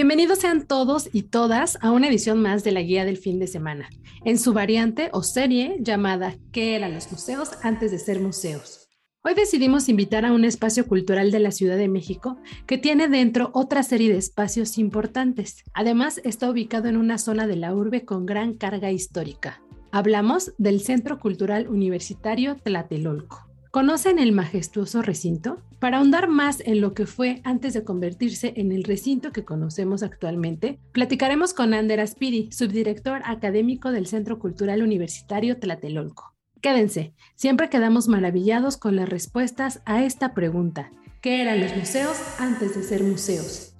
Bienvenidos sean todos y todas a una edición más de la Guía del Fin de Semana, en su variante o serie llamada ¿Qué eran los museos antes de ser museos? Hoy decidimos invitar a un espacio cultural de la Ciudad de México que tiene dentro otra serie de espacios importantes. Además, está ubicado en una zona de la urbe con gran carga histórica. Hablamos del Centro Cultural Universitario Tlatelolco. ¿Conocen el majestuoso recinto? Para ahondar más en lo que fue antes de convertirse en el recinto que conocemos actualmente, platicaremos con Ander Aspiri, subdirector académico del Centro Cultural Universitario Tlatelolco. Quédense, siempre quedamos maravillados con las respuestas a esta pregunta. ¿Qué eran los museos antes de ser museos?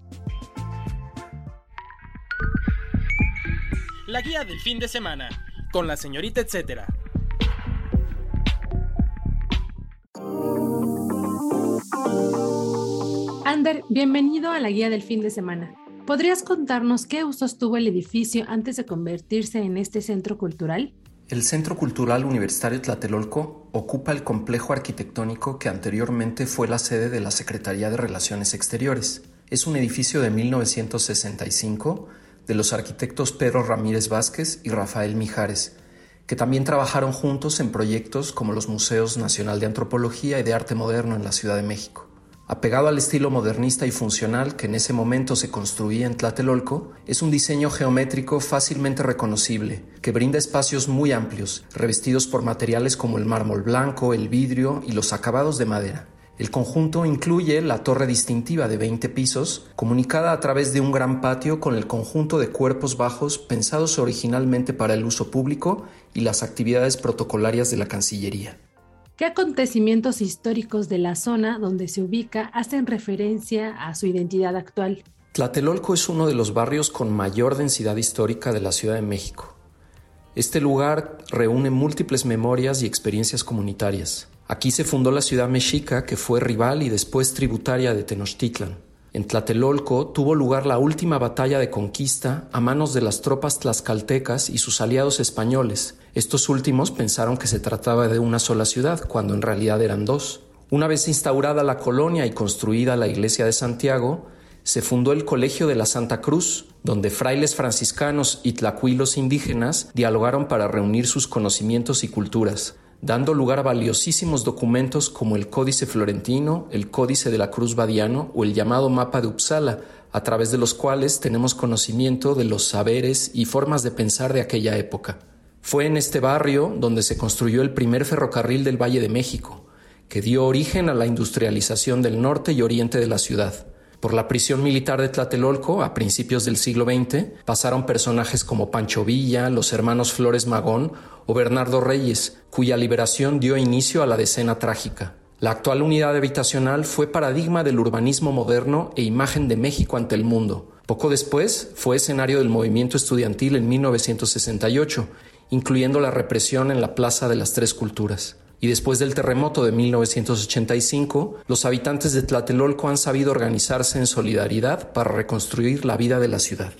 La guía del fin de semana, con la señorita etcétera. Bienvenido a la guía del fin de semana. ¿Podrías contarnos qué usos tuvo el edificio antes de convertirse en este centro cultural? El Centro Cultural Universitario Tlatelolco ocupa el complejo arquitectónico que anteriormente fue la sede de la Secretaría de Relaciones Exteriores. Es un edificio de 1965 de los arquitectos Pedro Ramírez Vázquez y Rafael Mijares, que también trabajaron juntos en proyectos como los Museos Nacional de Antropología y de Arte Moderno en la Ciudad de México. Apegado al estilo modernista y funcional que en ese momento se construía en Tlatelolco, es un diseño geométrico fácilmente reconocible, que brinda espacios muy amplios, revestidos por materiales como el mármol blanco, el vidrio y los acabados de madera. El conjunto incluye la torre distintiva de 20 pisos, comunicada a través de un gran patio con el conjunto de cuerpos bajos pensados originalmente para el uso público y las actividades protocolarias de la Cancillería. ¿Qué acontecimientos históricos de la zona donde se ubica hacen referencia a su identidad actual? Tlatelolco es uno de los barrios con mayor densidad histórica de la Ciudad de México. Este lugar reúne múltiples memorias y experiencias comunitarias. Aquí se fundó la ciudad mexica que fue rival y después tributaria de Tenochtitlan. En Tlatelolco tuvo lugar la última batalla de conquista a manos de las tropas tlaxcaltecas y sus aliados españoles. Estos últimos pensaron que se trataba de una sola ciudad, cuando en realidad eran dos. Una vez instaurada la colonia y construida la iglesia de Santiago, se fundó el Colegio de la Santa Cruz, donde frailes franciscanos y tlacuilos indígenas dialogaron para reunir sus conocimientos y culturas dando lugar a valiosísimos documentos como el Códice Florentino, el Códice de la Cruz Badiano o el llamado Mapa de Uppsala, a través de los cuales tenemos conocimiento de los saberes y formas de pensar de aquella época. Fue en este barrio donde se construyó el primer ferrocarril del Valle de México, que dio origen a la industrialización del norte y oriente de la ciudad. Por la prisión militar de Tlatelolco, a principios del siglo XX, pasaron personajes como Pancho Villa, los hermanos Flores Magón o Bernardo Reyes, cuya liberación dio inicio a la decena trágica. La actual unidad habitacional fue paradigma del urbanismo moderno e imagen de México ante el mundo. Poco después fue escenario del movimiento estudiantil en 1968, incluyendo la represión en la Plaza de las Tres Culturas y después del terremoto de 1985, los habitantes de Tlatelolco han sabido organizarse en solidaridad para reconstruir la vida de la ciudad.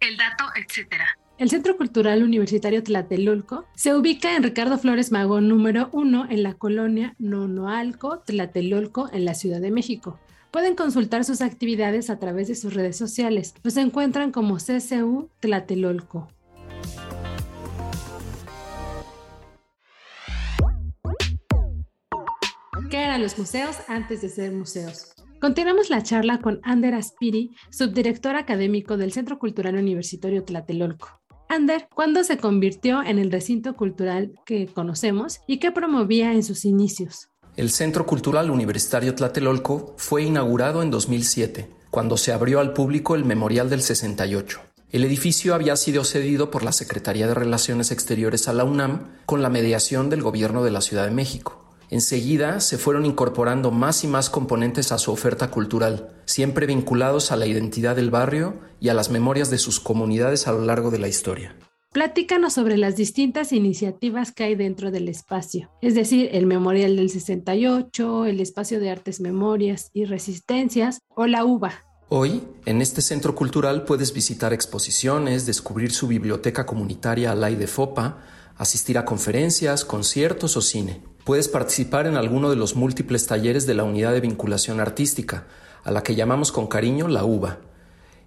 El dato, etcétera. El Centro Cultural Universitario Tlatelolco se ubica en Ricardo Flores Magón número 1 en la colonia Nonoalco, Tlatelolco, en la Ciudad de México. Pueden consultar sus actividades a través de sus redes sociales. Los encuentran como CCU Tlatelolco. ¿Qué eran los museos antes de ser museos? Continuamos la charla con Ander Aspiri, subdirector académico del Centro Cultural Universitario Tlatelolco. Ander, ¿cuándo se convirtió en el recinto cultural que conocemos y qué promovía en sus inicios? El Centro Cultural Universitario Tlatelolco fue inaugurado en 2007, cuando se abrió al público el Memorial del 68. El edificio había sido cedido por la Secretaría de Relaciones Exteriores a la UNAM con la mediación del Gobierno de la Ciudad de México. Enseguida se fueron incorporando más y más componentes a su oferta cultural, siempre vinculados a la identidad del barrio y a las memorias de sus comunidades a lo largo de la historia. Platícanos sobre las distintas iniciativas que hay dentro del espacio, es decir, el Memorial del 68, el Espacio de Artes, Memorias y Resistencias o la UBA. Hoy, en este centro cultural puedes visitar exposiciones, descubrir su biblioteca comunitaria al de FOPA, asistir a conferencias, conciertos o cine. Puedes participar en alguno de los múltiples talleres de la Unidad de Vinculación Artística, a la que llamamos con cariño la UBA.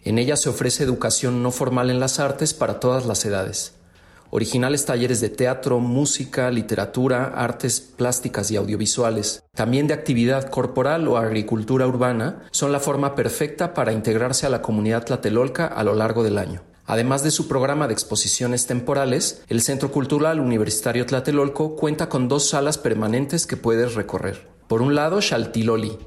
En ella se ofrece educación no formal en las artes para todas las edades. Originales talleres de teatro, música, literatura, artes plásticas y audiovisuales, también de actividad corporal o agricultura urbana, son la forma perfecta para integrarse a la comunidad tlatelolca a lo largo del año. Además de su programa de exposiciones temporales, el Centro Cultural Universitario Tlatelolco cuenta con dos salas permanentes que puedes recorrer. Por un lado, Xaltiloli,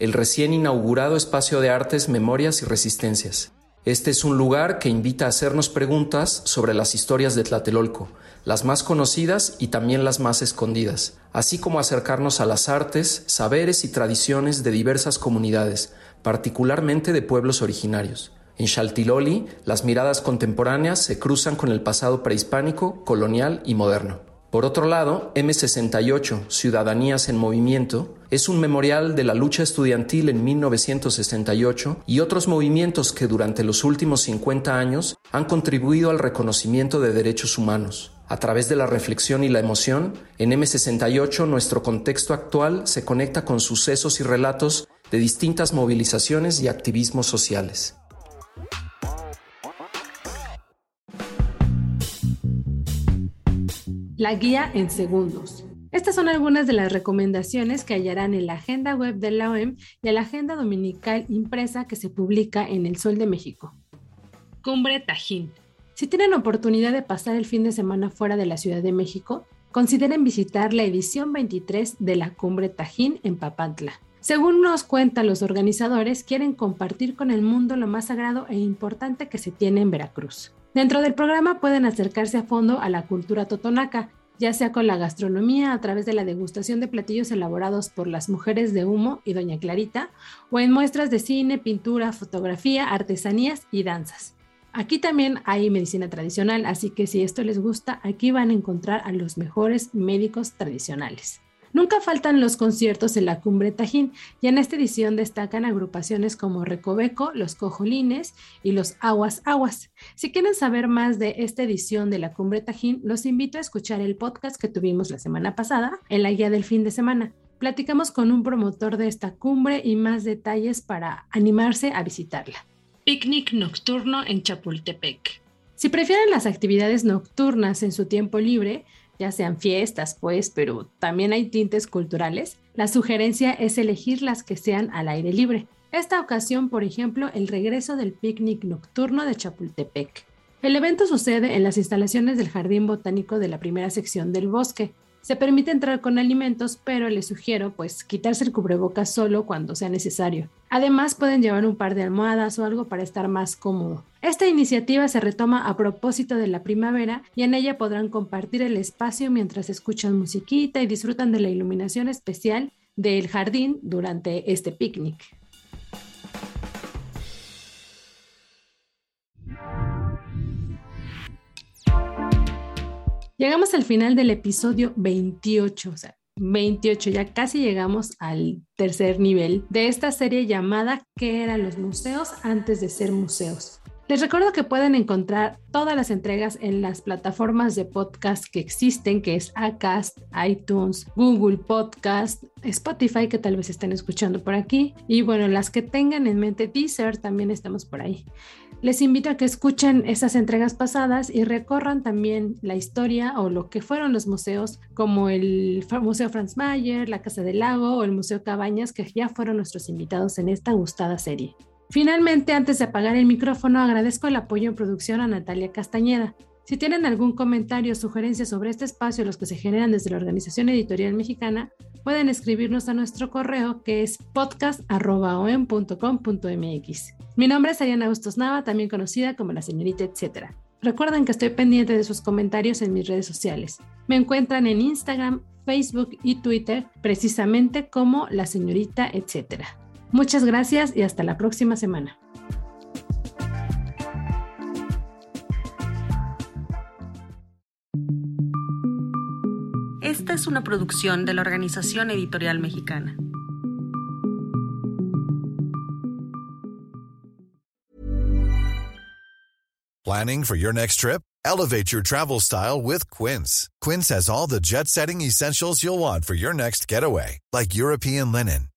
el recién inaugurado espacio de artes, memorias y resistencias. Este es un lugar que invita a hacernos preguntas sobre las historias de Tlatelolco, las más conocidas y también las más escondidas, así como acercarnos a las artes, saberes y tradiciones de diversas comunidades, particularmente de pueblos originarios. En Xaltiloli, las miradas contemporáneas se cruzan con el pasado prehispánico, colonial y moderno. Por otro lado, M68, Ciudadanías en Movimiento, es un memorial de la lucha estudiantil en 1968 y otros movimientos que durante los últimos 50 años han contribuido al reconocimiento de derechos humanos. A través de la reflexión y la emoción, en M68 nuestro contexto actual se conecta con sucesos y relatos de distintas movilizaciones y activismos sociales. La guía en segundos. Estas son algunas de las recomendaciones que hallarán en la agenda web de la OEM y en la agenda dominical impresa que se publica en El Sol de México. Cumbre Tajín. Si tienen oportunidad de pasar el fin de semana fuera de la Ciudad de México, consideren visitar la edición 23 de la Cumbre Tajín en Papantla. Según nos cuentan los organizadores, quieren compartir con el mundo lo más sagrado e importante que se tiene en Veracruz. Dentro del programa pueden acercarse a fondo a la cultura totonaca, ya sea con la gastronomía a través de la degustación de platillos elaborados por las mujeres de Humo y Doña Clarita, o en muestras de cine, pintura, fotografía, artesanías y danzas. Aquí también hay medicina tradicional, así que si esto les gusta, aquí van a encontrar a los mejores médicos tradicionales. Nunca faltan los conciertos en la Cumbre Tajín y en esta edición destacan agrupaciones como Recoveco, Los Cojolines y Los Aguas Aguas. Si quieren saber más de esta edición de la Cumbre Tajín, los invito a escuchar el podcast que tuvimos la semana pasada en la guía del fin de semana. Platicamos con un promotor de esta cumbre y más detalles para animarse a visitarla. Picnic nocturno en Chapultepec. Si prefieren las actividades nocturnas en su tiempo libre, ya sean fiestas, pues, pero también hay tintes culturales, la sugerencia es elegir las que sean al aire libre. Esta ocasión, por ejemplo, el regreso del picnic nocturno de Chapultepec. El evento sucede en las instalaciones del Jardín Botánico de la primera sección del bosque, se permite entrar con alimentos, pero les sugiero pues quitarse el cubrebocas solo cuando sea necesario. Además pueden llevar un par de almohadas o algo para estar más cómodo. Esta iniciativa se retoma a propósito de la primavera y en ella podrán compartir el espacio mientras escuchan musiquita y disfrutan de la iluminación especial del jardín durante este picnic. Llegamos al final del episodio 28, o sea, 28, ya casi llegamos al tercer nivel de esta serie llamada ¿Qué eran los museos antes de ser museos? Les recuerdo que pueden encontrar todas las entregas en las plataformas de podcast que existen, que es Acast, iTunes, Google Podcast, Spotify, que tal vez estén escuchando por aquí. Y bueno, las que tengan en mente, Deezer, también estamos por ahí. Les invito a que escuchen esas entregas pasadas y recorran también la historia o lo que fueron los museos, como el Museo Franz Mayer, la Casa del Lago o el Museo Cabañas, que ya fueron nuestros invitados en esta gustada serie. Finalmente, antes de apagar el micrófono, agradezco el apoyo en producción a Natalia Castañeda. Si tienen algún comentario o sugerencia sobre este espacio, los que se generan desde la Organización Editorial Mexicana, pueden escribirnos a nuestro correo que es podcast.com.mx. Mi nombre es Ariana Bustos Nava, también conocida como la señorita etcétera. Recuerden que estoy pendiente de sus comentarios en mis redes sociales. Me encuentran en Instagram, Facebook y Twitter precisamente como la señorita etcétera. Muchas gracias y hasta la próxima semana. Esta es una producción de la Organización Editorial Mexicana. Planning for your next trip? Elevate your travel style with Quince. Quince has all the jet setting essentials you'll want for your next getaway, like European linen,